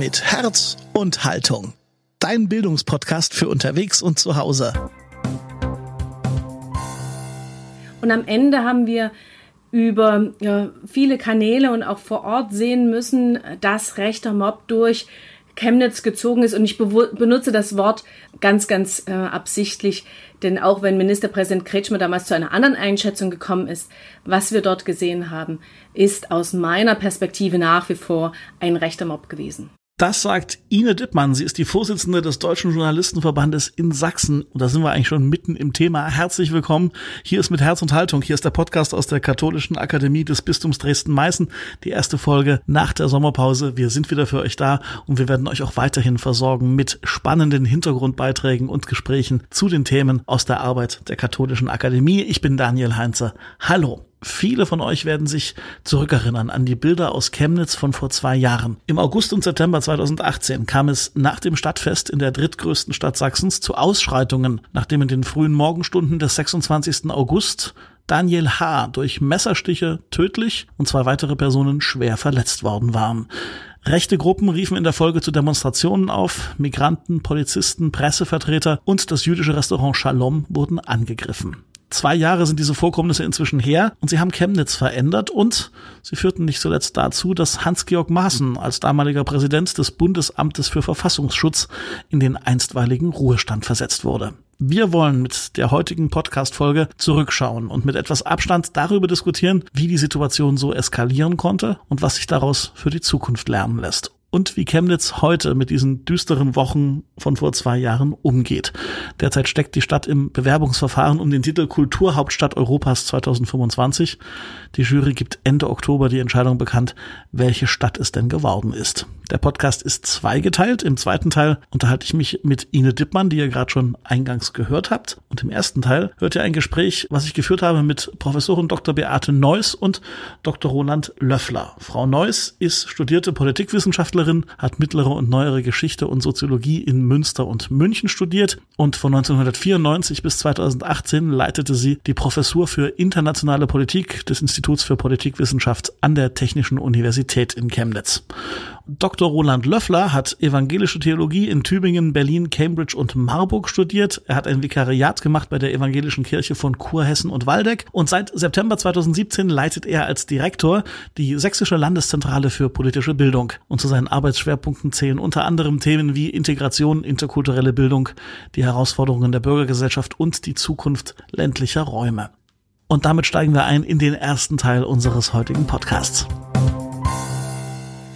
mit Herz und Haltung. Dein Bildungspodcast für unterwegs und zu Hause. Und am Ende haben wir über ja, viele Kanäle und auch vor Ort sehen müssen, dass rechter Mob durch Chemnitz gezogen ist. Und ich benutze das Wort ganz, ganz äh, absichtlich, denn auch wenn Ministerpräsident Kretschmer damals zu einer anderen Einschätzung gekommen ist, was wir dort gesehen haben, ist aus meiner Perspektive nach wie vor ein rechter Mob gewesen. Das sagt Ine Dittmann. Sie ist die Vorsitzende des Deutschen Journalistenverbandes in Sachsen. Und da sind wir eigentlich schon mitten im Thema. Herzlich willkommen. Hier ist mit Herz und Haltung. Hier ist der Podcast aus der Katholischen Akademie des Bistums Dresden-Meißen. Die erste Folge nach der Sommerpause. Wir sind wieder für euch da und wir werden euch auch weiterhin versorgen mit spannenden Hintergrundbeiträgen und Gesprächen zu den Themen aus der Arbeit der Katholischen Akademie. Ich bin Daniel Heinze. Hallo. Viele von euch werden sich zurückerinnern an die Bilder aus Chemnitz von vor zwei Jahren. Im August und September 2018 kam es nach dem Stadtfest in der drittgrößten Stadt Sachsens zu Ausschreitungen, nachdem in den frühen Morgenstunden des 26. August Daniel H. durch Messerstiche tödlich und zwei weitere Personen schwer verletzt worden waren. Rechte Gruppen riefen in der Folge zu Demonstrationen auf, Migranten, Polizisten, Pressevertreter und das jüdische Restaurant Shalom wurden angegriffen. Zwei Jahre sind diese Vorkommnisse inzwischen her und sie haben Chemnitz verändert und sie führten nicht zuletzt dazu, dass Hans-Georg Maaßen als damaliger Präsident des Bundesamtes für Verfassungsschutz in den einstweiligen Ruhestand versetzt wurde. Wir wollen mit der heutigen Podcast-Folge zurückschauen und mit etwas Abstand darüber diskutieren, wie die Situation so eskalieren konnte und was sich daraus für die Zukunft lernen lässt und wie Chemnitz heute mit diesen düsteren Wochen von vor zwei Jahren umgeht. Derzeit steckt die Stadt im Bewerbungsverfahren um den Titel Kulturhauptstadt Europas 2025. Die Jury gibt Ende Oktober die Entscheidung bekannt, welche Stadt es denn geworden ist. Der Podcast ist zweigeteilt. Im zweiten Teil unterhalte ich mich mit Ine Dippmann, die ihr gerade schon eingangs gehört habt. Und im ersten Teil hört ihr ein Gespräch, was ich geführt habe mit Professorin Dr. Beate Neuss und Dr. Roland Löffler. Frau Neuss ist studierte Politikwissenschaftlerin, hat mittlere und neuere Geschichte und Soziologie in Münster und München studiert und von 1994 bis 2018 leitete sie die Professur für internationale Politik des Instituts für Politikwissenschaft an der Technischen Universität in Chemnitz. Dr. Roland Löffler hat evangelische Theologie in Tübingen, Berlin, Cambridge und Marburg studiert. Er hat ein Vikariat gemacht bei der evangelischen Kirche von Kurhessen und Waldeck und seit September 2017 leitet er als Direktor die Sächsische Landeszentrale für politische Bildung. Und zu seinen Arbeitsschwerpunkten zählen unter anderem Themen wie Integration, interkulturelle Bildung, die Herausforderungen der Bürgergesellschaft und die Zukunft ländlicher Räume. Und damit steigen wir ein in den ersten Teil unseres heutigen Podcasts.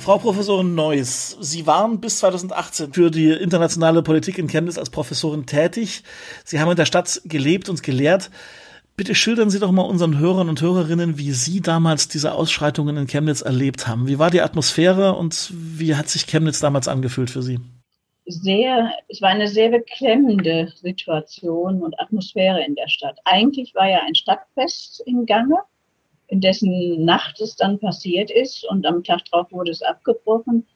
Frau Professorin Neuss, Sie waren bis 2018 für die internationale Politik in Chemnitz als Professorin tätig. Sie haben in der Stadt gelebt und gelehrt. Bitte schildern Sie doch mal unseren Hörern und Hörerinnen, wie Sie damals diese Ausschreitungen in Chemnitz erlebt haben. Wie war die Atmosphäre und wie hat sich Chemnitz damals angefühlt für Sie? Sehr, es war eine sehr beklemmende Situation und Atmosphäre in der Stadt. Eigentlich war ja ein Stadtfest im Gange in dessen Nacht es dann passiert ist und am Tag drauf wurde es abgebrochen.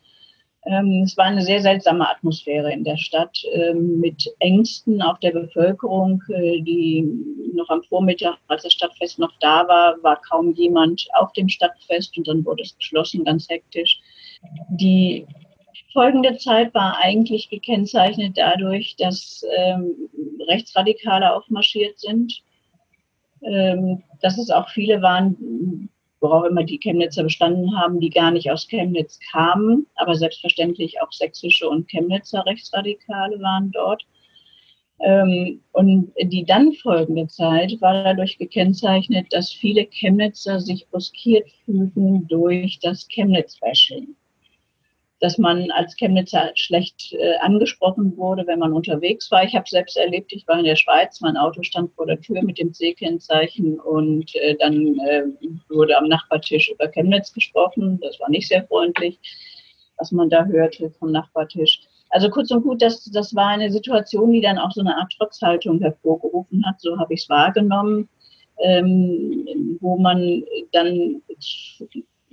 Ähm, es war eine sehr seltsame Atmosphäre in der Stadt ähm, mit Ängsten auch der Bevölkerung, äh, die noch am Vormittag, als das Stadtfest noch da war, war kaum jemand auf dem Stadtfest und dann wurde es geschlossen, ganz hektisch. Die folgende Zeit war eigentlich gekennzeichnet dadurch, dass ähm, Rechtsradikale aufmarschiert sind ähm, dass es auch viele waren, worauf immer die Chemnitzer bestanden haben, die gar nicht aus Chemnitz kamen, aber selbstverständlich auch sächsische und Chemnitzer Rechtsradikale waren dort. Ähm, und die dann folgende Zeit war dadurch gekennzeichnet, dass viele Chemnitzer sich bruskiert fühlten durch das Chemnitz-Bashing dass man als Chemnitzer schlecht äh, angesprochen wurde, wenn man unterwegs war. Ich habe selbst erlebt, ich war in der Schweiz, mein Auto stand vor der Tür mit dem C-Kennzeichen und äh, dann äh, wurde am Nachbartisch über Chemnitz gesprochen. Das war nicht sehr freundlich, was man da hörte vom Nachbartisch. Also kurz und gut, das, das war eine Situation, die dann auch so eine Art Trotzhaltung hervorgerufen hat. So habe ich es wahrgenommen, ähm, wo man dann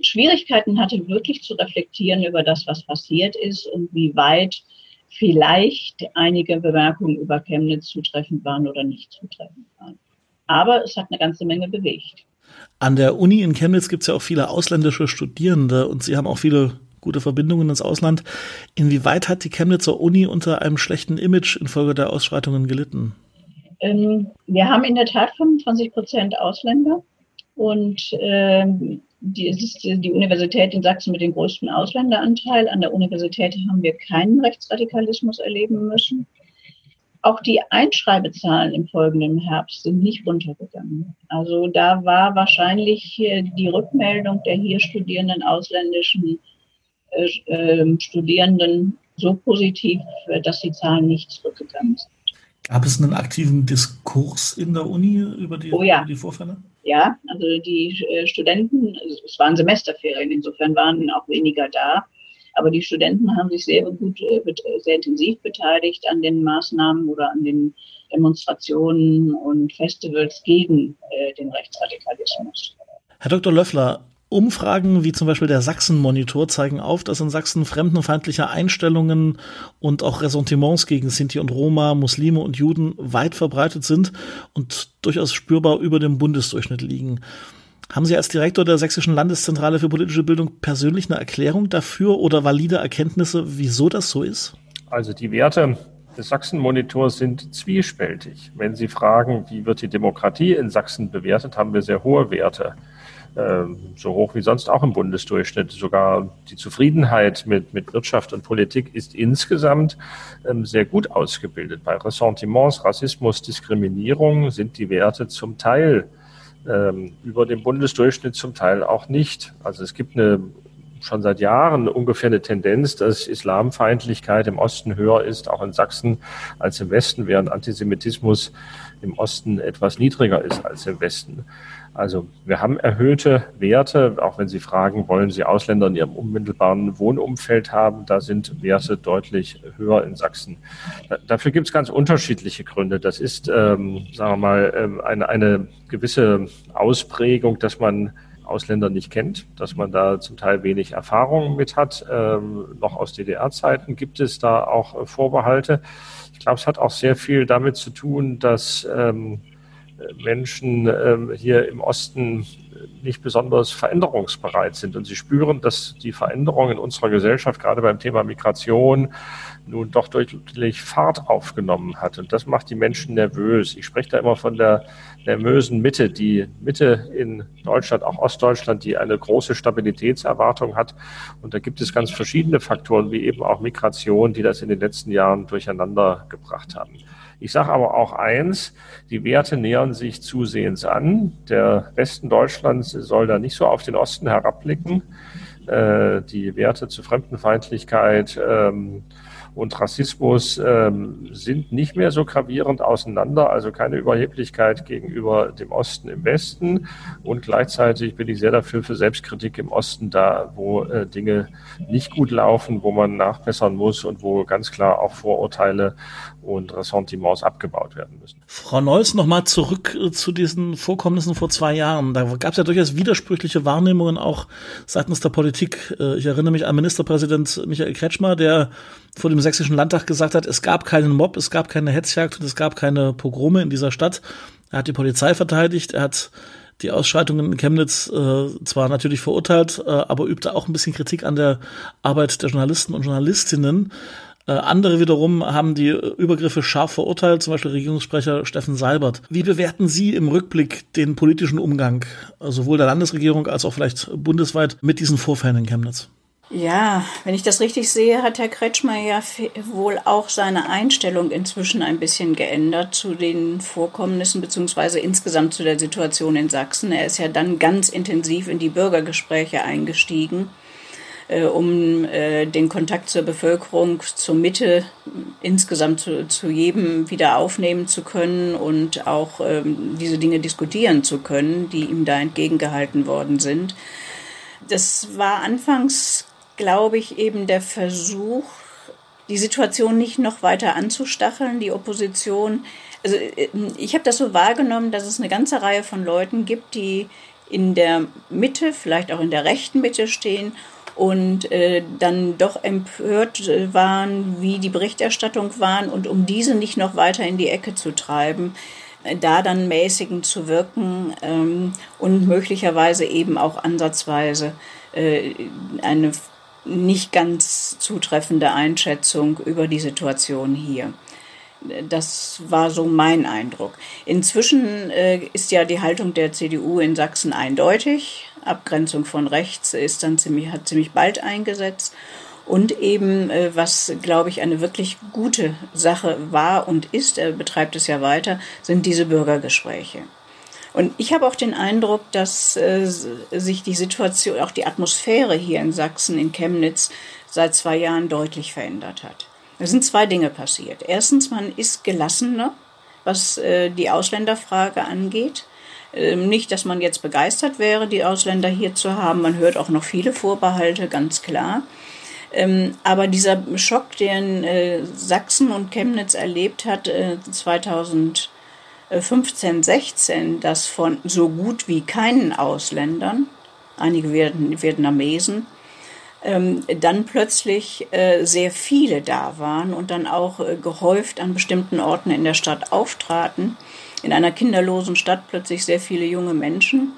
Schwierigkeiten hatte, wirklich zu reflektieren über das, was passiert ist und wie weit vielleicht einige Bemerkungen über Chemnitz zutreffend waren oder nicht zutreffend waren. Aber es hat eine ganze Menge bewegt. An der Uni in Chemnitz gibt es ja auch viele ausländische Studierende und Sie haben auch viele gute Verbindungen ins Ausland. Inwieweit hat die Chemnitzer Uni unter einem schlechten Image infolge der Ausschreitungen gelitten? Ähm, wir haben in der Tat 25 Prozent Ausländer und ähm, die, es ist die Universität in Sachsen mit dem größten Ausländeranteil. An der Universität haben wir keinen Rechtsradikalismus erleben müssen. Auch die Einschreibezahlen im folgenden Herbst sind nicht runtergegangen. Also da war wahrscheinlich die Rückmeldung der hier studierenden ausländischen äh, äh, Studierenden so positiv, dass die Zahlen nicht zurückgegangen sind. Gab es einen aktiven Diskurs in der Uni über die, oh ja. über die Vorfälle? Ja, also die äh, Studenten, es waren Semesterferien, insofern waren auch weniger da. Aber die Studenten haben sich sehr gut, äh, sehr intensiv beteiligt an den Maßnahmen oder an den Demonstrationen und Festivals gegen äh, den Rechtsradikalismus. Herr Dr. Löffler, Umfragen wie zum Beispiel der Sachsen-Monitor zeigen auf, dass in Sachsen fremdenfeindliche Einstellungen und auch Ressentiments gegen Sinti und Roma, Muslime und Juden weit verbreitet sind und durchaus spürbar über dem Bundesdurchschnitt liegen. Haben Sie als Direktor der Sächsischen Landeszentrale für politische Bildung persönlich eine Erklärung dafür oder valide Erkenntnisse, wieso das so ist? Also die Werte des Sachsen-Monitors sind zwiespältig. Wenn Sie fragen, wie wird die Demokratie in Sachsen bewertet, haben wir sehr hohe Werte. Ähm, so hoch wie sonst auch im Bundesdurchschnitt. Sogar die Zufriedenheit mit, mit Wirtschaft und Politik ist insgesamt ähm, sehr gut ausgebildet. Bei Ressentiments, Rassismus, Diskriminierung sind die Werte zum Teil ähm, über dem Bundesdurchschnitt, zum Teil auch nicht. Also es gibt eine schon seit Jahren ungefähr eine Tendenz, dass Islamfeindlichkeit im Osten höher ist, auch in Sachsen, als im Westen, während Antisemitismus im Osten etwas niedriger ist als im Westen. Also wir haben erhöhte Werte, auch wenn Sie fragen, wollen Sie Ausländer in Ihrem unmittelbaren Wohnumfeld haben, da sind Werte deutlich höher in Sachsen. dafür gibt es ganz unterschiedliche Gründe. Das ist, ähm, sagen wir mal, ähm, eine, eine gewisse Ausprägung, dass man Ausländer nicht kennt, dass man da zum Teil wenig Erfahrung mit hat. Ähm, noch aus DDR-Zeiten gibt es da auch äh, Vorbehalte. Ich glaube, es hat auch sehr viel damit zu tun, dass ähm, Menschen ähm, hier im Osten nicht besonders veränderungsbereit sind. Und sie spüren, dass die Veränderungen in unserer Gesellschaft, gerade beim Thema Migration, nun doch deutlich Fahrt aufgenommen hat. Und das macht die Menschen nervös. Ich spreche da immer von der nervösen Mitte, die Mitte in Deutschland, auch Ostdeutschland, die eine große Stabilitätserwartung hat. Und da gibt es ganz verschiedene Faktoren, wie eben auch Migration, die das in den letzten Jahren durcheinander gebracht haben. Ich sage aber auch eins, die Werte nähern sich zusehends an. Der Westen Deutschlands soll da nicht so auf den Osten herabblicken. Äh, die Werte zur Fremdenfeindlichkeit, ähm, und Rassismus ähm, sind nicht mehr so gravierend auseinander, also keine Überheblichkeit gegenüber dem Osten im Westen. Und gleichzeitig bin ich sehr dafür für Selbstkritik im Osten da, wo äh, Dinge nicht gut laufen, wo man nachbessern muss und wo ganz klar auch Vorurteile und Ressentiments abgebaut werden müssen. Frau Neuss, nochmal zurück äh, zu diesen Vorkommnissen vor zwei Jahren. Da gab es ja durchaus widersprüchliche Wahrnehmungen auch seitens der Politik. Äh, ich erinnere mich an Ministerpräsident Michael Kretschmer, der vor dem Sächsischen Landtag gesagt hat, es gab keinen Mob, es gab keine Hetzjagd und es gab keine Pogrome in dieser Stadt. Er hat die Polizei verteidigt, er hat die Ausschreitungen in Chemnitz äh, zwar natürlich verurteilt, äh, aber übte auch ein bisschen Kritik an der Arbeit der Journalisten und Journalistinnen. Äh, andere wiederum haben die Übergriffe scharf verurteilt, zum Beispiel Regierungssprecher Steffen Seibert. Wie bewerten Sie im Rückblick den politischen Umgang äh, sowohl der Landesregierung als auch vielleicht bundesweit mit diesen Vorfällen in Chemnitz? Ja, wenn ich das richtig sehe, hat Herr Kretschmer ja wohl auch seine Einstellung inzwischen ein bisschen geändert zu den Vorkommnissen beziehungsweise insgesamt zu der Situation in Sachsen. Er ist ja dann ganz intensiv in die Bürgergespräche eingestiegen, äh, um äh, den Kontakt zur Bevölkerung, zur Mitte insgesamt zu, zu jedem wieder aufnehmen zu können und auch ähm, diese Dinge diskutieren zu können, die ihm da entgegengehalten worden sind. Das war anfangs glaube ich, eben der Versuch, die Situation nicht noch weiter anzustacheln, die Opposition. Also äh, ich habe das so wahrgenommen, dass es eine ganze Reihe von Leuten gibt, die in der Mitte, vielleicht auch in der rechten Mitte stehen und äh, dann doch empört waren, wie die Berichterstattung waren und um diese nicht noch weiter in die Ecke zu treiben, äh, da dann mäßigend zu wirken ähm, und möglicherweise eben auch ansatzweise äh, eine nicht ganz zutreffende Einschätzung über die Situation hier. Das war so mein Eindruck. Inzwischen äh, ist ja die Haltung der CDU in Sachsen eindeutig. Abgrenzung von rechts ist dann ziemlich, hat ziemlich bald eingesetzt. Und eben, äh, was, glaube ich, eine wirklich gute Sache war und ist, er betreibt es ja weiter, sind diese Bürgergespräche. Und ich habe auch den Eindruck, dass äh, sich die Situation, auch die Atmosphäre hier in Sachsen, in Chemnitz, seit zwei Jahren deutlich verändert hat. Es sind zwei Dinge passiert. Erstens, man ist gelassener, was äh, die Ausländerfrage angeht. Ähm, nicht, dass man jetzt begeistert wäre, die Ausländer hier zu haben. Man hört auch noch viele Vorbehalte, ganz klar. Ähm, aber dieser Schock, den äh, Sachsen und Chemnitz erlebt hat, äh, 2015, 16, das von so gut wie keinen Ausländern, einige Vietnamesen, ähm, dann plötzlich äh, sehr viele da waren und dann auch äh, gehäuft an bestimmten Orten in der Stadt auftraten. In einer kinderlosen Stadt plötzlich sehr viele junge Menschen,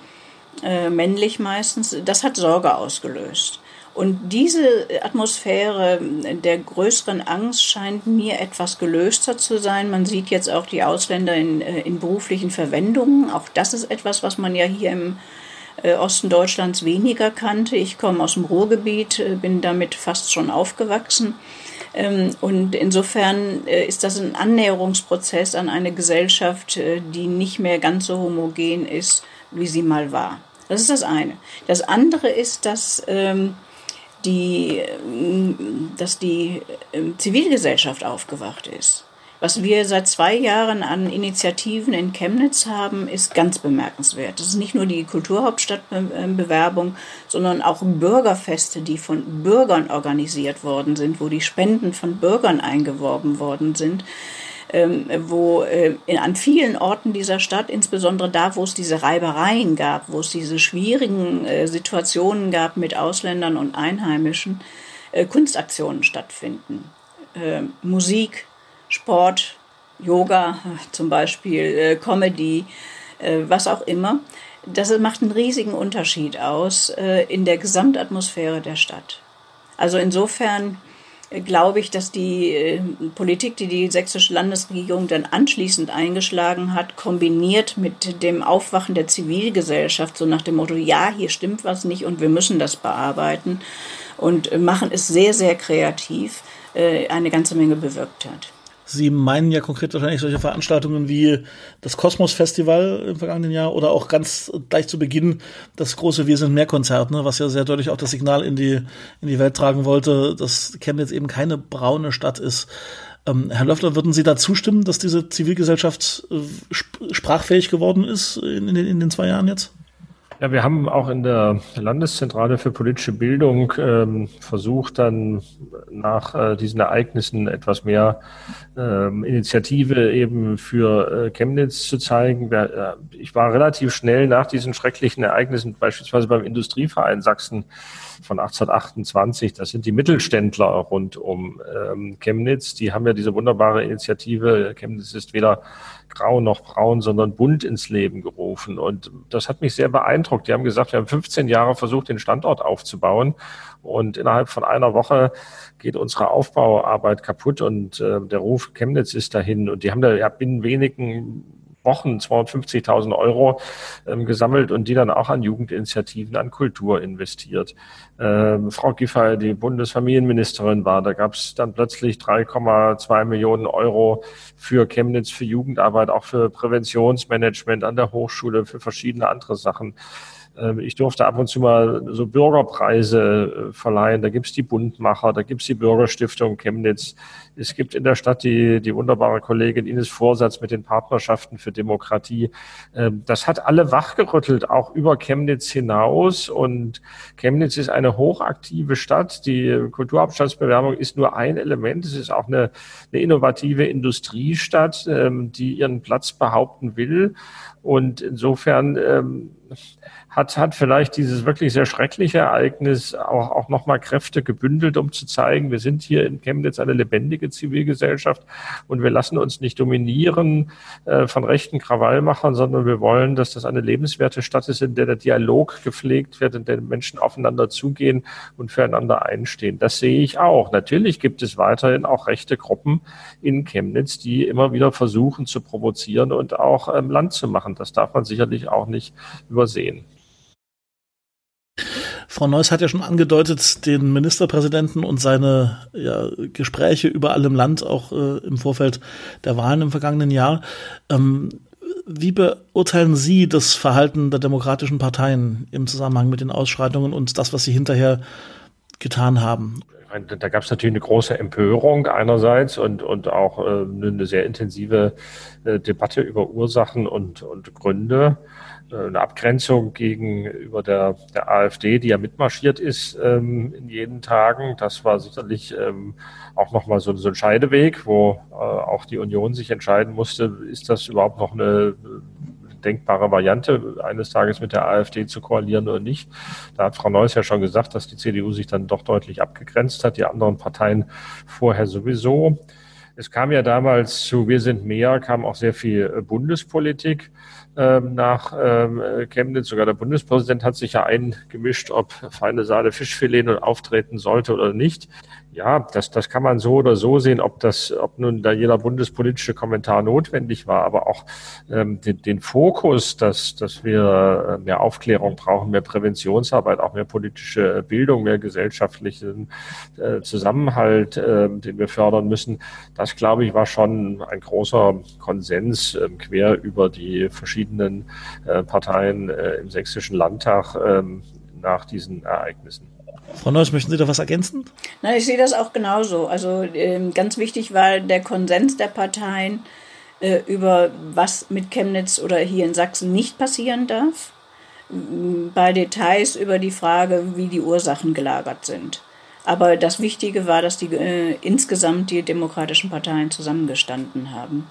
äh, männlich meistens. Das hat Sorge ausgelöst. Und diese Atmosphäre der größeren Angst scheint mir etwas gelöster zu sein. Man sieht jetzt auch die Ausländer in, äh, in beruflichen Verwendungen. Auch das ist etwas, was man ja hier im äh, Osten Deutschlands weniger kannte. Ich komme aus dem Ruhrgebiet, äh, bin damit fast schon aufgewachsen. Ähm, und insofern äh, ist das ein Annäherungsprozess an eine Gesellschaft, die nicht mehr ganz so homogen ist, wie sie mal war. Das ist das eine. Das andere ist, dass ähm, die, dass die Zivilgesellschaft aufgewacht ist. Was wir seit zwei Jahren an Initiativen in Chemnitz haben, ist ganz bemerkenswert. Das ist nicht nur die Kulturhauptstadtbewerbung, sondern auch Bürgerfeste, die von Bürgern organisiert worden sind, wo die Spenden von Bürgern eingeworben worden sind. Ähm, wo äh, an vielen Orten dieser Stadt, insbesondere da, wo es diese Reibereien gab, wo es diese schwierigen äh, Situationen gab mit Ausländern und Einheimischen, äh, Kunstaktionen stattfinden. Äh, Musik, Sport, Yoga zum Beispiel, äh, Comedy, äh, was auch immer. Das macht einen riesigen Unterschied aus äh, in der Gesamtatmosphäre der Stadt. Also insofern glaube ich, dass die Politik, die die sächsische Landesregierung dann anschließend eingeschlagen hat, kombiniert mit dem Aufwachen der Zivilgesellschaft, so nach dem Motto, ja, hier stimmt was nicht und wir müssen das bearbeiten und machen es sehr, sehr kreativ, eine ganze Menge bewirkt hat. Sie meinen ja konkret wahrscheinlich solche Veranstaltungen wie das Kosmos Festival im vergangenen Jahr oder auch ganz gleich zu Beginn das große Wir sind mehr Konzert, ne, was ja sehr deutlich auch das Signal in die, in die Welt tragen wollte, dass Chemnitz eben keine braune Stadt ist. Ähm, Herr Löffler, würden Sie da zustimmen, dass diese Zivilgesellschaft äh, sprachfähig geworden ist in, in, in den zwei Jahren jetzt? Ja, wir haben auch in der Landeszentrale für politische Bildung ähm, versucht, dann nach äh, diesen Ereignissen etwas mehr ähm, Initiative eben für äh, Chemnitz zu zeigen. Äh, ich war relativ schnell nach diesen schrecklichen Ereignissen, beispielsweise beim Industrieverein Sachsen von 1828, das sind die Mittelständler rund um ähm, Chemnitz, die haben ja diese wunderbare Initiative, Chemnitz ist weder grau noch braun, sondern bunt ins Leben gerufen. Und das hat mich sehr beeindruckt. Die haben gesagt, wir haben 15 Jahre versucht, den Standort aufzubauen. Und innerhalb von einer Woche geht unsere Aufbauarbeit kaputt und äh, der Ruf Chemnitz ist dahin. Und die haben da ja binnen wenigen Wochen 250.000 Euro ähm, gesammelt und die dann auch an Jugendinitiativen, an Kultur investiert. Ähm, Frau Giffey, die Bundesfamilienministerin war, da gab es dann plötzlich 3,2 Millionen Euro für Chemnitz, für Jugendarbeit, auch für Präventionsmanagement an der Hochschule, für verschiedene andere Sachen. Ähm, ich durfte ab und zu mal so Bürgerpreise äh, verleihen. Da gibt's die Bundmacher, da gibt's die Bürgerstiftung Chemnitz. Es gibt in der Stadt die, die wunderbare Kollegin Ines Vorsatz mit den Partnerschaften für Demokratie. Ähm, das hat alle wachgerüttelt, auch über Chemnitz hinaus. Und Chemnitz ist eine hochaktive Stadt. Die Kulturhauptstadtbewerbung ist nur ein Element. Es ist auch eine, eine innovative Industriestadt, ähm, die ihren Platz behaupten will. Und insofern hat, hat vielleicht dieses wirklich sehr schreckliche Ereignis auch, auch nochmal Kräfte gebündelt, um zu zeigen, wir sind hier in Chemnitz eine lebendige Zivilgesellschaft und wir lassen uns nicht dominieren äh, von rechten Krawallmachern, sondern wir wollen, dass das eine lebenswerte Stadt ist, in der der Dialog gepflegt wird, in der Menschen aufeinander zugehen und füreinander einstehen. Das sehe ich auch. Natürlich gibt es weiterhin auch rechte Gruppen in Chemnitz, die immer wieder versuchen zu provozieren und auch ähm, Land zu machen. Das darf man sicherlich auch nicht übersehen. Frau Neuss hat ja schon angedeutet, den Ministerpräsidenten und seine ja, Gespräche überall im Land, auch äh, im Vorfeld der Wahlen im vergangenen Jahr. Ähm, wie beurteilen Sie das Verhalten der demokratischen Parteien im Zusammenhang mit den Ausschreitungen und das, was sie hinterher getan haben? Da gab es natürlich eine große Empörung einerseits und, und auch äh, eine sehr intensive äh, Debatte über Ursachen und, und Gründe. Äh, eine Abgrenzung gegenüber der, der AfD, die ja mitmarschiert ist ähm, in jeden Tagen. Das war sicherlich ähm, auch nochmal so, so ein Scheideweg, wo äh, auch die Union sich entscheiden musste, ist das überhaupt noch eine denkbare Variante, eines Tages mit der AfD zu koalieren oder nicht. Da hat Frau Neuss ja schon gesagt, dass die CDU sich dann doch deutlich abgegrenzt hat, die anderen Parteien vorher sowieso. Es kam ja damals zu Wir sind mehr, kam auch sehr viel äh, Bundespolitik ähm, nach ähm, Chemnitz. Sogar der Bundespräsident hat sich ja eingemischt, ob feine Saale Fischfilet nun auftreten sollte oder nicht. Ja, das, das kann man so oder so sehen, ob das, ob nun da jeder bundespolitische Kommentar notwendig war, aber auch ähm, den, den Fokus, dass, dass wir äh, mehr Aufklärung brauchen, mehr Präventionsarbeit, auch mehr politische Bildung, mehr gesellschaftlichen äh, Zusammenhalt, äh, den wir fördern müssen, das glaube ich war schon ein großer Konsens äh, quer über die verschiedenen äh, Parteien äh, im sächsischen Landtag äh, nach diesen Ereignissen. Frau Neuss, möchten Sie da was ergänzen? Nein, ich sehe das auch genauso. Also ähm, ganz wichtig war der Konsens der Parteien äh, über was mit Chemnitz oder hier in Sachsen nicht passieren darf. Bei Details über die Frage, wie die Ursachen gelagert sind. Aber das Wichtige war, dass die äh, insgesamt die demokratischen Parteien zusammengestanden haben.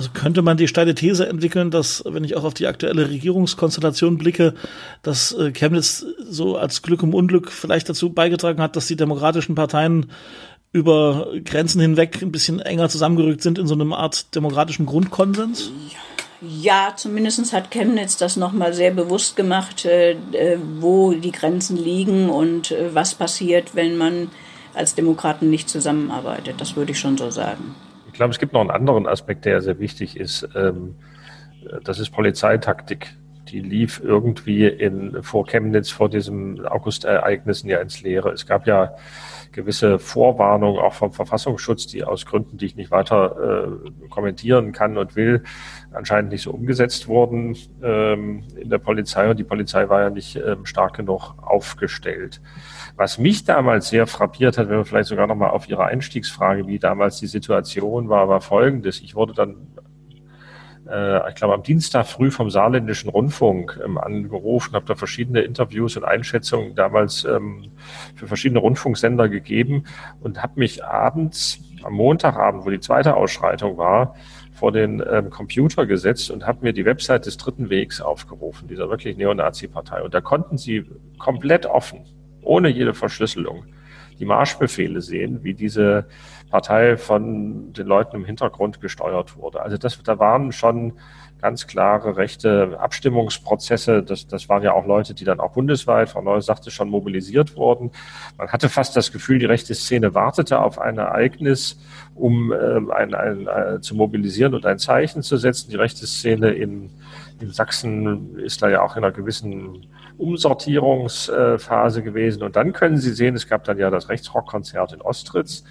Also könnte man die steile These entwickeln, dass, wenn ich auch auf die aktuelle Regierungskonstellation blicke, dass äh, Chemnitz so als Glück im Unglück vielleicht dazu beigetragen hat, dass die demokratischen Parteien über Grenzen hinweg ein bisschen enger zusammengerückt sind in so einer Art demokratischen Grundkonsens? Ja, zumindest hat Chemnitz das nochmal sehr bewusst gemacht, äh, äh, wo die Grenzen liegen und was passiert, wenn man als Demokraten nicht zusammenarbeitet. Das würde ich schon so sagen glaube, es gibt noch einen anderen Aspekt, der sehr wichtig ist. Ähm, das ist Polizeitaktik. Die lief irgendwie in, vor Chemnitz, vor diesem Augustereignissen ja ins Leere. Es gab ja gewisse Vorwarnungen auch vom Verfassungsschutz, die aus Gründen, die ich nicht weiter äh, kommentieren kann und will, anscheinend nicht so umgesetzt wurden ähm, in der Polizei. Und die Polizei war ja nicht ähm, stark genug aufgestellt. Was mich damals sehr frappiert hat, wenn wir vielleicht sogar nochmal auf Ihre Einstiegsfrage, wie damals die Situation war, war folgendes. Ich wurde dann äh, ich glaube, am Dienstag früh vom Saarländischen Rundfunk ähm, angerufen, habe da verschiedene Interviews und Einschätzungen damals ähm, für verschiedene Rundfunksender gegeben und habe mich abends, am Montagabend, wo die zweite Ausschreitung war, vor den ähm, Computer gesetzt und habe mir die Website des Dritten Wegs aufgerufen, dieser wirklich Neonazi-Partei. Und da konnten sie komplett offen ohne jede Verschlüsselung die Marschbefehle sehen, wie diese Partei von den Leuten im Hintergrund gesteuert wurde. Also das, da waren schon ganz klare rechte Abstimmungsprozesse. Das, das waren ja auch Leute, die dann auch bundesweit, Frau Neuss sagte, schon mobilisiert wurden. Man hatte fast das Gefühl, die rechte Szene wartete auf ein Ereignis, um ähm, ein, ein, ein, äh, zu mobilisieren und ein Zeichen zu setzen. Die rechte Szene in, in Sachsen ist da ja auch in einer gewissen Umsortierungsphase gewesen. Und dann können Sie sehen, es gab dann ja das Rechtsrockkonzert in Ostritz.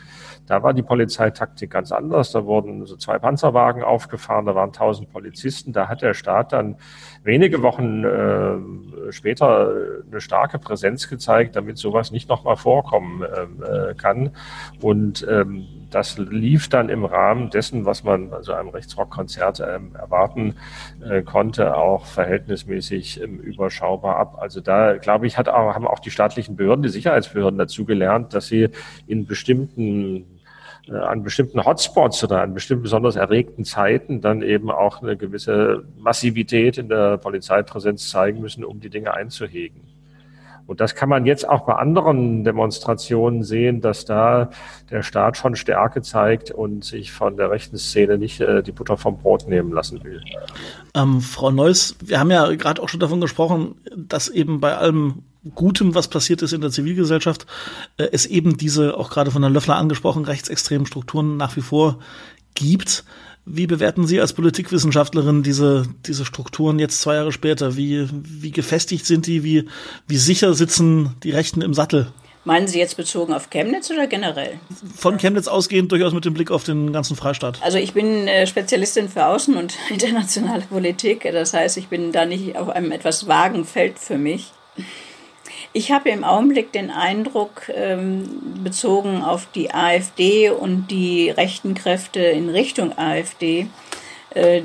Da war die Polizeitaktik ganz anders. Da wurden so zwei Panzerwagen aufgefahren, da waren tausend Polizisten. Da hat der Staat dann wenige Wochen äh, später eine starke Präsenz gezeigt, damit sowas nicht nochmal vorkommen äh, kann. Und ähm, das lief dann im Rahmen dessen, was man also einem Rechtsrockkonzert ähm, erwarten äh, konnte, auch verhältnismäßig ähm, überschaubar ab. Also da, glaube ich, hat auch, haben auch die staatlichen Behörden, die Sicherheitsbehörden dazu gelernt, dass sie in bestimmten äh, an bestimmten Hotspots oder an bestimmten besonders erregten Zeiten dann eben auch eine gewisse Massivität in der Polizeipräsenz zeigen müssen, um die Dinge einzuhegen. Und das kann man jetzt auch bei anderen Demonstrationen sehen, dass da der Staat schon Stärke zeigt und sich von der rechten Szene nicht äh, die Butter vom Brot nehmen lassen will. Ähm, Frau Neuss, wir haben ja gerade auch schon davon gesprochen, dass eben bei allem Gutem, was passiert ist in der Zivilgesellschaft, äh, es eben diese, auch gerade von Herrn Löffler angesprochen, rechtsextremen Strukturen nach wie vor gibt. Wie bewerten Sie als Politikwissenschaftlerin diese, diese Strukturen jetzt zwei Jahre später? Wie, wie gefestigt sind die? Wie, wie sicher sitzen die Rechten im Sattel? Meinen Sie jetzt bezogen auf Chemnitz oder generell? Von Chemnitz ausgehend durchaus mit dem Blick auf den ganzen Freistaat. Also ich bin äh, Spezialistin für Außen- und internationale Politik. Das heißt, ich bin da nicht auf einem etwas vagen Feld für mich. Ich habe im Augenblick den Eindruck, ähm, bezogen auf die AfD und die rechten Kräfte in Richtung AfD, äh,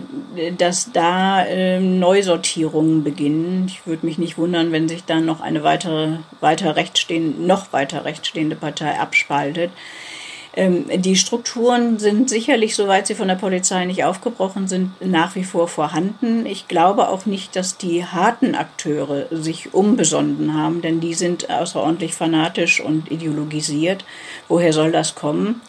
dass da äh, Neusortierungen beginnen. Ich würde mich nicht wundern, wenn sich dann noch eine weitere, weiter rechtsstehende, noch weiter rechtsstehende Partei abspaltet. Ähm, die Strukturen sind sicherlich, soweit sie von der Polizei nicht aufgebrochen sind, nach wie vor vorhanden. Ich glaube auch nicht, dass die harten Akteure sich umbesonnen haben, denn die sind außerordentlich fanatisch und ideologisiert. Woher soll das kommen?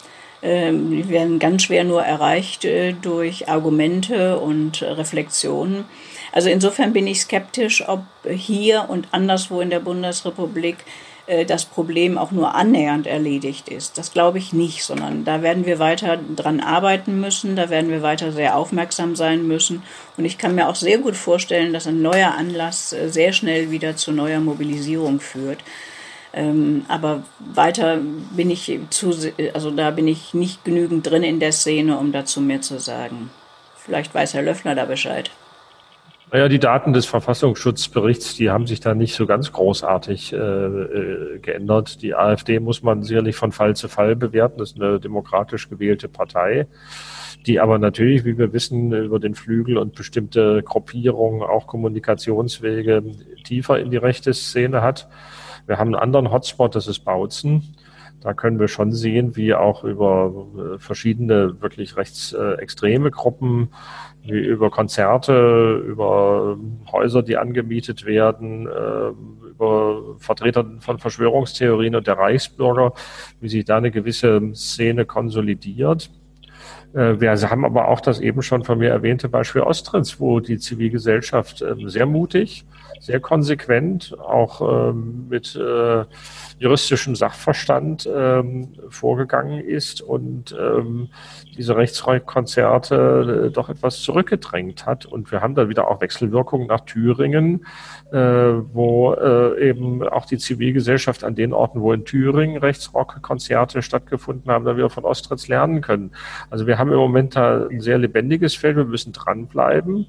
Ähm, die werden ganz schwer nur erreicht äh, durch Argumente und Reflexionen. Also insofern bin ich skeptisch, ob hier und anderswo in der Bundesrepublik äh, das Problem auch nur annähernd erledigt ist. Das glaube ich nicht, sondern da werden wir weiter dran arbeiten müssen, da werden wir weiter sehr aufmerksam sein müssen. Und ich kann mir auch sehr gut vorstellen, dass ein neuer Anlass äh, sehr schnell wieder zu neuer Mobilisierung führt. Ähm, aber weiter bin ich zu, also da bin ich nicht genügend drin in der Szene, um dazu mehr zu sagen. Vielleicht weiß Herr Löffler da Bescheid. Naja, die Daten des Verfassungsschutzberichts, die haben sich da nicht so ganz großartig äh, äh, geändert. Die AfD muss man sicherlich von Fall zu Fall bewerten. Das ist eine demokratisch gewählte Partei, die aber natürlich, wie wir wissen, über den Flügel und bestimmte Gruppierungen auch Kommunikationswege tiefer in die rechte Szene hat. Wir haben einen anderen Hotspot, das ist Bautzen. Da können wir schon sehen, wie auch über äh, verschiedene wirklich rechtsextreme Gruppen wie über Konzerte, über Häuser, die angemietet werden, äh, über Vertreter von Verschwörungstheorien und der Reichsbürger, wie sich da eine gewisse Szene konsolidiert. Äh, wir haben aber auch das eben schon von mir erwähnte Beispiel Ostritz, wo die Zivilgesellschaft ähm, sehr mutig, sehr konsequent, auch ähm, mit äh, juristischem Sachverstand ähm, vorgegangen ist und diese Rechtskonzerte äh, doch etwas zurückgedrängt hat. Und wir haben da wieder auch Wechselwirkungen nach Thüringen, wo eben auch die Zivilgesellschaft an den Orten, wo in Thüringen Rechtsrockkonzerte stattgefunden haben, da wir von Ostritz lernen können. Also wir haben haben im Moment da ein sehr lebendiges Feld. Wir müssen dranbleiben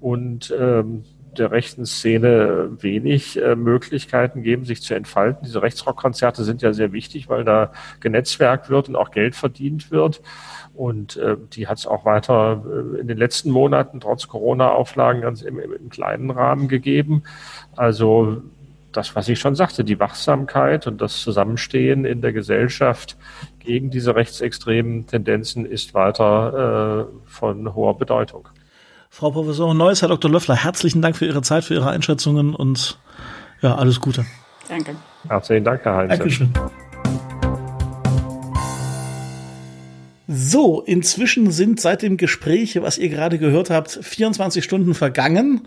und ähm, der rechten Szene wenig äh, Möglichkeiten geben, sich zu entfalten. Diese Rechtsrockkonzerte sind ja sehr wichtig, weil da genetzwerkt wird und auch Geld verdient wird. Und äh, die hat es auch weiter äh, in den letzten Monaten trotz Corona-Auflagen ganz im, im, im kleinen Rahmen gegeben. Also das, was ich schon sagte, die Wachsamkeit und das Zusammenstehen in der Gesellschaft gegen diese rechtsextremen Tendenzen ist weiter äh, von hoher Bedeutung. Frau Professorin Neuss, Herr Dr. Löffler, herzlichen Dank für Ihre Zeit, für Ihre Einschätzungen und ja, alles Gute. Danke. Herzlichen Dank, Herr Heinz. Dankeschön. So, inzwischen sind seit dem Gespräch, was ihr gerade gehört habt, 24 Stunden vergangen.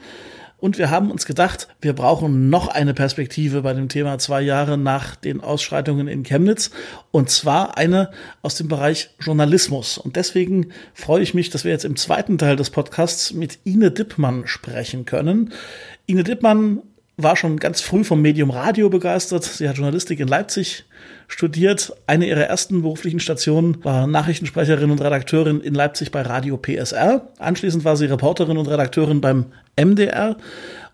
Und wir haben uns gedacht, wir brauchen noch eine Perspektive bei dem Thema zwei Jahre nach den Ausschreitungen in Chemnitz. Und zwar eine aus dem Bereich Journalismus. Und deswegen freue ich mich, dass wir jetzt im zweiten Teil des Podcasts mit Ine Dippmann sprechen können. Ine Dippmann war schon ganz früh vom Medium Radio begeistert. Sie hat Journalistik in Leipzig studiert. Eine ihrer ersten beruflichen Stationen war Nachrichtensprecherin und Redakteurin in Leipzig bei Radio PSR. Anschließend war sie Reporterin und Redakteurin beim MDR.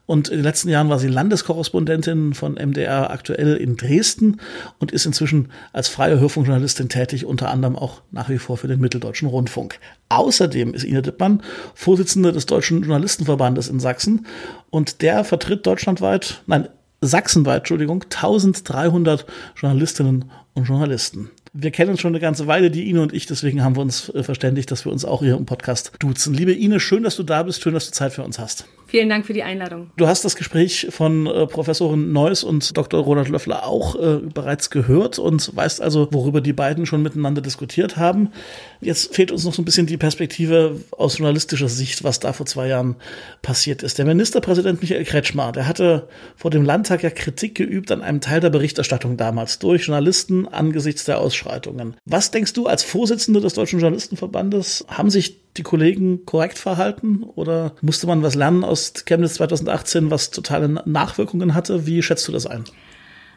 Und in den letzten Jahren war sie Landeskorrespondentin von MDR aktuell in Dresden und ist inzwischen als freie Hörfunkjournalistin tätig, unter anderem auch nach wie vor für den Mitteldeutschen Rundfunk. Außerdem ist Ine Dippmann Vorsitzende des Deutschen Journalistenverbandes in Sachsen und der vertritt deutschlandweit, nein, sachsenweit, Entschuldigung, 1300 Journalistinnen und Journalisten. Wir kennen uns schon eine ganze Weile, die Ine und ich, deswegen haben wir uns äh, verständigt, dass wir uns auch hier im Podcast duzen. Liebe Ine, schön, dass du da bist, schön, dass du Zeit für uns hast. Vielen Dank für die Einladung. Du hast das Gespräch von äh, Professorin Neuss und Dr. Ronald Löffler auch äh, bereits gehört und weißt also, worüber die beiden schon miteinander diskutiert haben. Jetzt fehlt uns noch so ein bisschen die Perspektive aus journalistischer Sicht, was da vor zwei Jahren passiert ist. Der Ministerpräsident Michael Kretschmer, der hatte vor dem Landtag ja Kritik geübt an einem Teil der Berichterstattung damals durch Journalisten angesichts der Ausschreitungen. Was denkst du als Vorsitzende des Deutschen Journalistenverbandes? Haben sich die Kollegen korrekt verhalten oder musste man was lernen aus Chemnitz 2018, was totale Nachwirkungen hatte? Wie schätzt du das ein?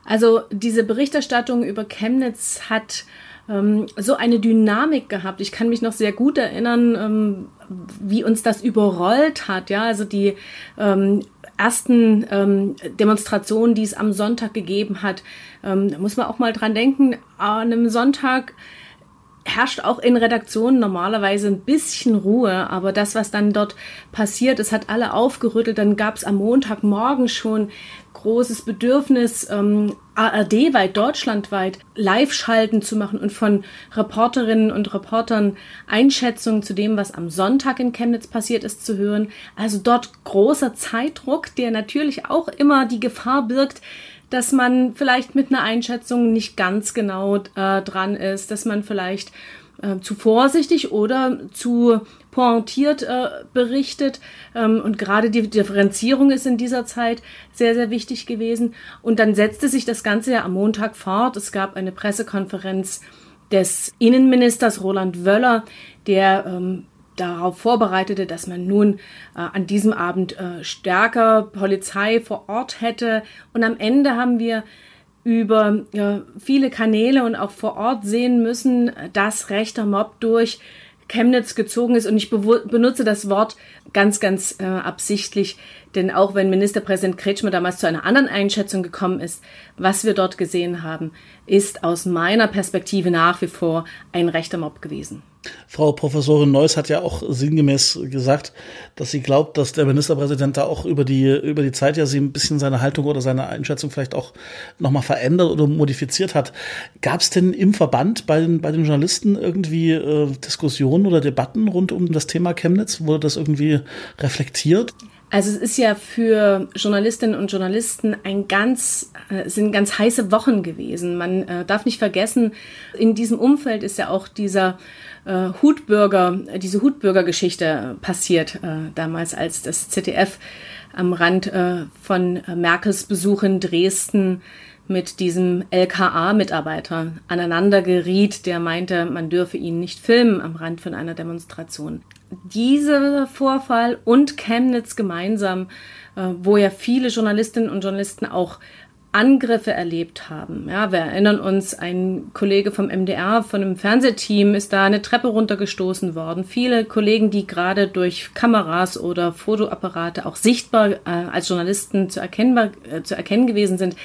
Also diese Berichterstattung über Chemnitz hat ähm, so eine Dynamik gehabt. Ich kann mich noch sehr gut erinnern, ähm, wie uns das überrollt hat. Ja, also die ähm, ersten ähm, Demonstrationen, die es am Sonntag gegeben hat. Ähm, da muss man auch mal dran denken, an einem Sonntag herrscht auch in Redaktionen normalerweise ein bisschen Ruhe, aber das, was dann dort passiert, es hat alle aufgerüttelt. Dann gab es am Montagmorgen schon großes Bedürfnis, ähm, ARD-weit, deutschlandweit Live-Schalten zu machen und von Reporterinnen und Reportern Einschätzungen zu dem, was am Sonntag in Chemnitz passiert ist, zu hören. Also dort großer Zeitdruck, der natürlich auch immer die Gefahr birgt, dass man vielleicht mit einer Einschätzung nicht ganz genau äh, dran ist, dass man vielleicht äh, zu vorsichtig oder zu pointiert äh, berichtet. Ähm, und gerade die Differenzierung ist in dieser Zeit sehr, sehr wichtig gewesen. Und dann setzte sich das Ganze ja am Montag fort. Es gab eine Pressekonferenz des Innenministers Roland Wöller, der ähm, darauf vorbereitete, dass man nun äh, an diesem Abend äh, stärker Polizei vor Ort hätte. Und am Ende haben wir über äh, viele Kanäle und auch vor Ort sehen müssen, dass rechter Mob durch Chemnitz gezogen ist. Und ich benutze das Wort ganz, ganz äh, absichtlich, denn auch wenn Ministerpräsident Kretschmer damals zu einer anderen Einschätzung gekommen ist, was wir dort gesehen haben, ist aus meiner Perspektive nach wie vor ein rechter Mob gewesen. Frau Professorin Neuss hat ja auch sinngemäß gesagt, dass sie glaubt, dass der Ministerpräsident da auch über die, über die Zeit ja sie ein bisschen seine Haltung oder seine Einschätzung vielleicht auch nochmal verändert oder modifiziert hat. Gab es denn im Verband bei den, bei den Journalisten irgendwie äh, Diskussionen oder Debatten rund um das Thema Chemnitz? Wurde das irgendwie reflektiert? Also es ist ja für Journalistinnen und Journalisten ein ganz, äh, sind ganz heiße Wochen gewesen. Man äh, darf nicht vergessen, in diesem Umfeld ist ja auch dieser äh, Hutbürger, diese Hutbürgergeschichte passiert äh, damals, als das ZDF am Rand äh, von Merkels Besuch in Dresden mit diesem LKA-Mitarbeiter aneinander geriet, der meinte, man dürfe ihn nicht filmen am Rand von einer Demonstration. Dieser Vorfall und Chemnitz gemeinsam, äh, wo ja viele Journalistinnen und Journalisten auch Angriffe erlebt haben. Ja, wir erinnern uns, ein Kollege vom MDR, von einem Fernsehteam, ist da eine Treppe runtergestoßen worden. Viele Kollegen, die gerade durch Kameras oder Fotoapparate auch sichtbar äh, als Journalisten zu, erkennbar, äh, zu erkennen gewesen sind,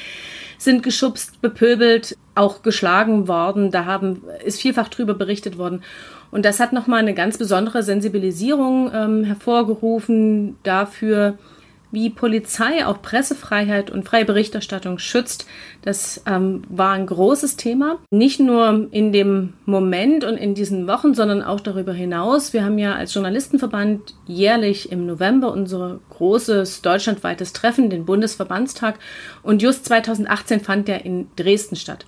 sind geschubst, bepöbelt, auch geschlagen worden. Da haben, ist vielfach drüber berichtet worden. Und das hat nochmal eine ganz besondere Sensibilisierung ähm, hervorgerufen dafür, wie Polizei auch Pressefreiheit und freie Berichterstattung schützt, das ähm, war ein großes Thema. Nicht nur in dem Moment und in diesen Wochen, sondern auch darüber hinaus. Wir haben ja als Journalistenverband jährlich im November unser großes deutschlandweites Treffen, den Bundesverbandstag. Und just 2018 fand der in Dresden statt.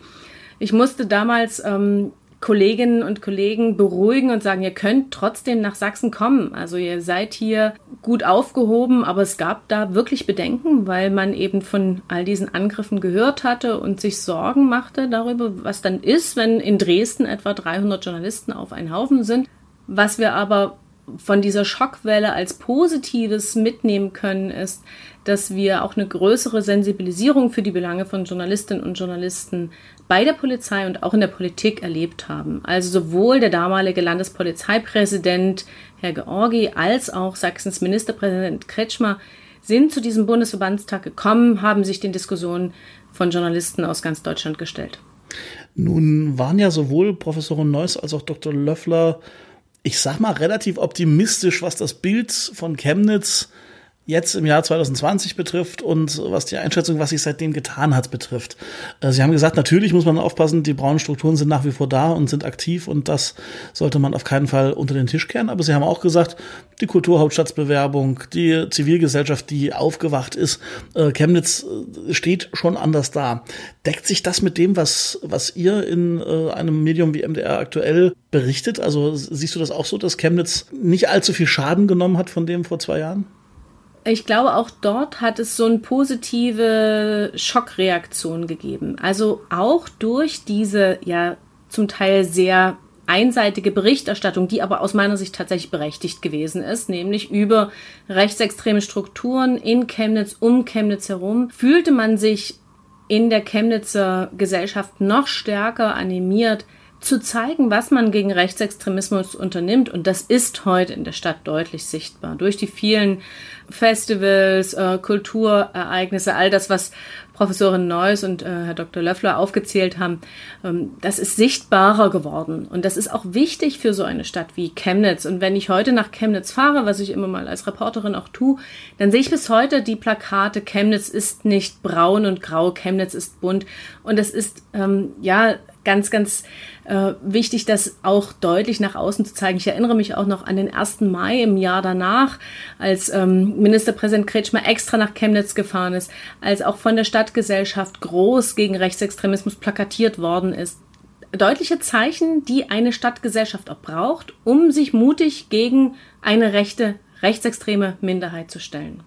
Ich musste damals ähm, Kolleginnen und Kollegen beruhigen und sagen, ihr könnt trotzdem nach Sachsen kommen. Also ihr seid hier gut aufgehoben, aber es gab da wirklich Bedenken, weil man eben von all diesen Angriffen gehört hatte und sich Sorgen machte darüber, was dann ist, wenn in Dresden etwa 300 Journalisten auf einen Haufen sind. Was wir aber von dieser Schockwelle als Positives mitnehmen können, ist, dass wir auch eine größere Sensibilisierung für die Belange von Journalistinnen und Journalisten bei der Polizei und auch in der Politik erlebt haben. Also sowohl der damalige Landespolizeipräsident Herr Georgi als auch Sachsens Ministerpräsident Kretschmer sind zu diesem Bundesverbandstag gekommen, haben sich den Diskussionen von Journalisten aus ganz Deutschland gestellt. Nun waren ja sowohl Professorin Neuss als auch Dr. Löffler, ich sag mal, relativ optimistisch, was das Bild von Chemnitz jetzt im Jahr 2020 betrifft und was die Einschätzung, was sich seitdem getan hat, betrifft. Äh, Sie haben gesagt, natürlich muss man aufpassen, die braunen Strukturen sind nach wie vor da und sind aktiv und das sollte man auf keinen Fall unter den Tisch kehren. Aber Sie haben auch gesagt, die Kulturhauptstadtbewerbung, die Zivilgesellschaft, die aufgewacht ist, äh, Chemnitz äh, steht schon anders da. Deckt sich das mit dem, was, was ihr in einem Medium wie MDR aktuell berichtet? Also siehst du das auch so, dass Chemnitz nicht allzu viel Schaden genommen hat von dem vor zwei Jahren? Ich glaube, auch dort hat es so eine positive Schockreaktion gegeben. Also auch durch diese ja zum Teil sehr einseitige Berichterstattung, die aber aus meiner Sicht tatsächlich berechtigt gewesen ist, nämlich über rechtsextreme Strukturen in Chemnitz, um Chemnitz herum, fühlte man sich in der Chemnitzer Gesellschaft noch stärker animiert, zu zeigen, was man gegen Rechtsextremismus unternimmt. Und das ist heute in der Stadt deutlich sichtbar. Durch die vielen Festivals, äh, Kulturereignisse, all das, was Professorin Neuss und äh, Herr Dr. Löffler aufgezählt haben, ähm, das ist sichtbarer geworden. Und das ist auch wichtig für so eine Stadt wie Chemnitz. Und wenn ich heute nach Chemnitz fahre, was ich immer mal als Reporterin auch tue, dann sehe ich bis heute die Plakate, Chemnitz ist nicht braun und grau, Chemnitz ist bunt. Und das ist, ähm, ja, ganz, ganz äh, wichtig, das auch deutlich nach außen zu zeigen. Ich erinnere mich auch noch an den 1. Mai im Jahr danach, als ähm, Ministerpräsident Kretschmer extra nach Chemnitz gefahren ist, als auch von der Stadtgesellschaft groß gegen Rechtsextremismus plakatiert worden ist. Deutliche Zeichen, die eine Stadtgesellschaft auch braucht, um sich mutig gegen eine rechte, rechtsextreme Minderheit zu stellen.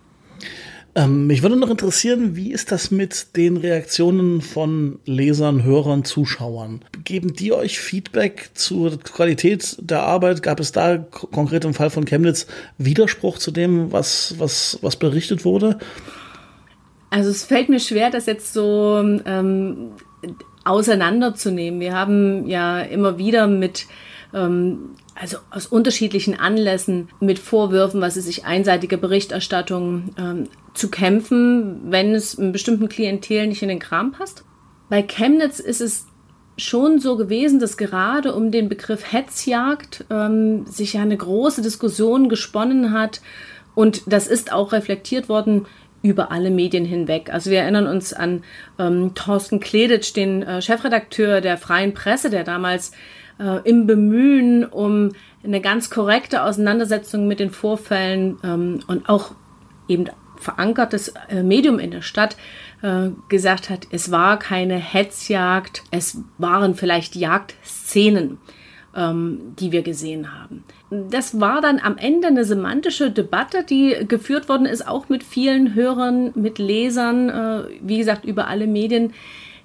Ähm, mich würde noch interessieren, wie ist das mit den Reaktionen von Lesern, Hörern, Zuschauern? Geben die euch Feedback zur Qualität der Arbeit? Gab es da konkret im Fall von Chemnitz Widerspruch zu dem, was, was, was berichtet wurde? Also es fällt mir schwer, das jetzt so ähm, auseinanderzunehmen. Wir haben ja immer wieder mit ähm, also aus unterschiedlichen Anlässen mit Vorwürfen, was es sich einseitige Berichterstattung ähm, zu kämpfen, wenn es einem bestimmten Klientel nicht in den Kram passt. Bei Chemnitz ist es schon so gewesen, dass gerade um den Begriff Hetzjagd ähm, sich ja eine große Diskussion gesponnen hat und das ist auch reflektiert worden über alle Medien hinweg. Also wir erinnern uns an ähm, Thorsten Kleditsch, den äh, Chefredakteur der Freien Presse, der damals äh, im Bemühen um eine ganz korrekte Auseinandersetzung mit den Vorfällen ähm, und auch eben verankertes äh, Medium in der Stadt äh, gesagt hat, es war keine Hetzjagd, es waren vielleicht Jagdszenen, ähm, die wir gesehen haben. Das war dann am Ende eine semantische Debatte, die geführt worden ist, auch mit vielen Hörern, mit Lesern, äh, wie gesagt, über alle Medien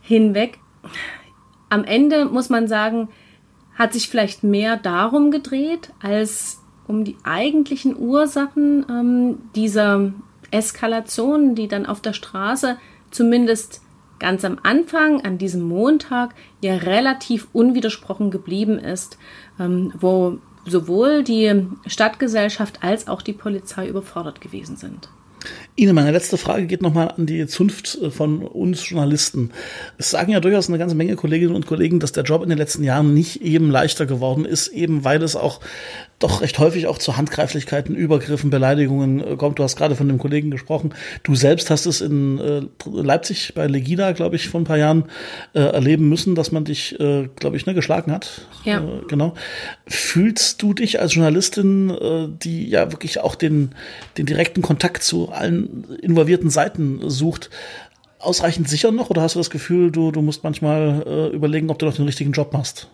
hinweg. Am Ende muss man sagen, hat sich vielleicht mehr darum gedreht, als um die eigentlichen Ursachen ähm, dieser Eskalation, die dann auf der Straße zumindest ganz am Anfang, an diesem Montag, ja relativ unwidersprochen geblieben ist, ähm, wo sowohl die Stadtgesellschaft als auch die Polizei überfordert gewesen sind. Ihnen, meine letzte Frage geht nochmal an die Zunft äh, von uns Journalisten. Es sagen ja durchaus eine ganze Menge Kolleginnen und Kollegen, dass der Job in den letzten Jahren nicht eben leichter geworden ist, eben weil es auch doch recht häufig auch zu Handgreiflichkeiten, Übergriffen, Beleidigungen äh, kommt. Du hast gerade von dem Kollegen gesprochen. Du selbst hast es in äh, Leipzig bei Legida, glaube ich, vor ein paar Jahren erleben müssen, dass man dich, glaube ich, ne, geschlagen hat. Ja. Genau. Fühlst du dich als Journalistin, die ja wirklich auch den, den direkten Kontakt zu allen involvierten Seiten sucht, ausreichend sicher noch oder hast du das Gefühl, du, du musst manchmal äh, überlegen, ob du noch den richtigen Job machst?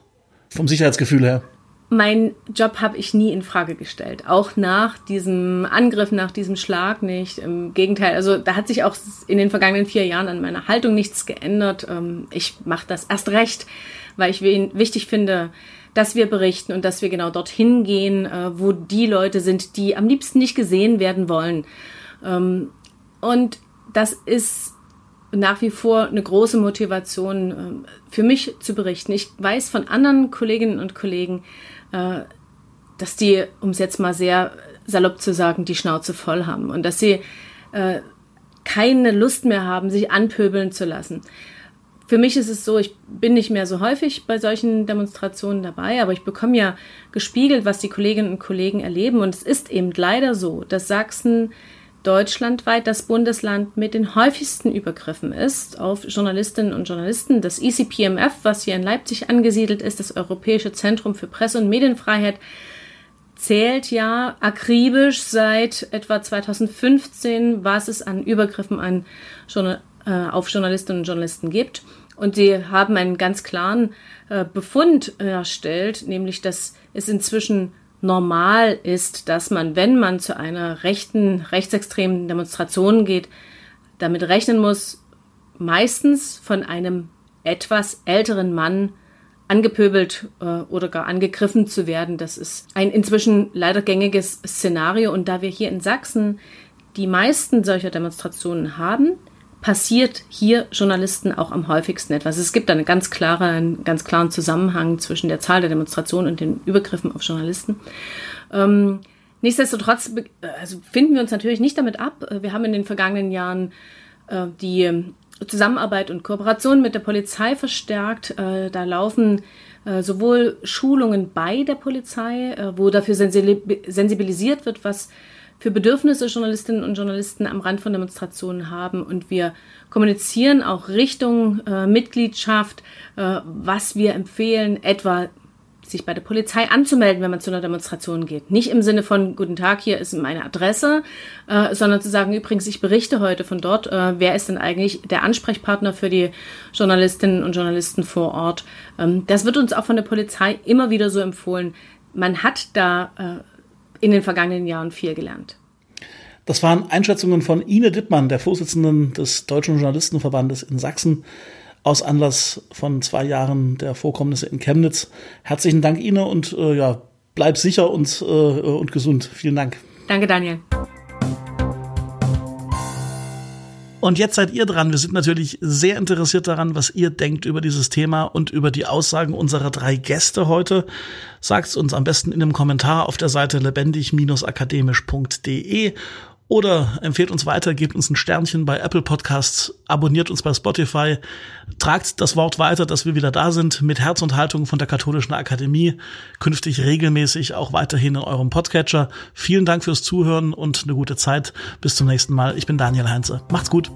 Vom Sicherheitsgefühl her. Mein Job habe ich nie in Frage gestellt. Auch nach diesem Angriff, nach diesem Schlag nicht. Im Gegenteil, also da hat sich auch in den vergangenen vier Jahren an meiner Haltung nichts geändert. Ähm, ich mache das erst recht, weil ich wichtig finde, dass wir berichten und dass wir genau dorthin gehen, äh, wo die Leute sind, die am liebsten nicht gesehen werden wollen. Ähm, und das ist nach wie vor eine große Motivation ähm, für mich zu berichten. Ich weiß von anderen Kolleginnen und Kollegen, äh, dass die, um es jetzt mal sehr salopp zu sagen, die Schnauze voll haben und dass sie äh, keine Lust mehr haben, sich anpöbeln zu lassen. Für mich ist es so, ich bin nicht mehr so häufig bei solchen Demonstrationen dabei, aber ich bekomme ja gespiegelt, was die Kolleginnen und Kollegen erleben. Und es ist eben leider so, dass Sachsen deutschlandweit das Bundesland mit den häufigsten Übergriffen ist auf Journalistinnen und Journalisten. Das ECPMF, was hier in Leipzig angesiedelt ist, das Europäische Zentrum für Presse- und Medienfreiheit, zählt ja akribisch seit etwa 2015, was es an Übergriffen an, äh, auf Journalistinnen und Journalisten gibt. Und sie haben einen ganz klaren äh, Befund erstellt, nämlich dass es inzwischen normal ist, dass man, wenn man zu einer rechten, rechtsextremen Demonstration geht, damit rechnen muss, meistens von einem etwas älteren Mann angepöbelt äh, oder gar angegriffen zu werden. Das ist ein inzwischen leider gängiges Szenario. Und da wir hier in Sachsen die meisten solcher Demonstrationen haben, passiert hier Journalisten auch am häufigsten etwas. Es gibt einen ganz, klare, einen ganz klaren Zusammenhang zwischen der Zahl der Demonstrationen und den Übergriffen auf Journalisten. Ähm, nichtsdestotrotz also finden wir uns natürlich nicht damit ab. Wir haben in den vergangenen Jahren äh, die Zusammenarbeit und Kooperation mit der Polizei verstärkt. Äh, da laufen äh, sowohl Schulungen bei der Polizei, äh, wo dafür sensibilisiert wird, was für Bedürfnisse Journalistinnen und Journalisten am Rand von Demonstrationen haben. Und wir kommunizieren auch Richtung äh, Mitgliedschaft, äh, was wir empfehlen, etwa sich bei der Polizei anzumelden, wenn man zu einer Demonstration geht. Nicht im Sinne von, guten Tag, hier ist meine Adresse, äh, sondern zu sagen, übrigens, ich berichte heute von dort, äh, wer ist denn eigentlich der Ansprechpartner für die Journalistinnen und Journalisten vor Ort. Ähm, das wird uns auch von der Polizei immer wieder so empfohlen. Man hat da äh, in den vergangenen Jahren viel gelernt. Das waren Einschätzungen von Ine Dittmann, der Vorsitzenden des Deutschen Journalistenverbandes in Sachsen, aus Anlass von zwei Jahren der Vorkommnisse in Chemnitz. Herzlichen Dank, Ine, und äh, ja, bleib sicher und, äh, und gesund. Vielen Dank. Danke, Daniel. Und jetzt seid ihr dran. Wir sind natürlich sehr interessiert daran, was ihr denkt über dieses Thema und über die Aussagen unserer drei Gäste heute. Sagt uns am besten in einem Kommentar auf der Seite lebendig-akademisch.de oder empfehlt uns weiter, gebt uns ein Sternchen bei Apple Podcasts, abonniert uns bei Spotify, tragt das Wort weiter, dass wir wieder da sind mit Herz und Haltung von der Katholischen Akademie, künftig regelmäßig auch weiterhin in eurem Podcatcher. Vielen Dank fürs Zuhören und eine gute Zeit. Bis zum nächsten Mal. Ich bin Daniel Heinze. Macht's gut.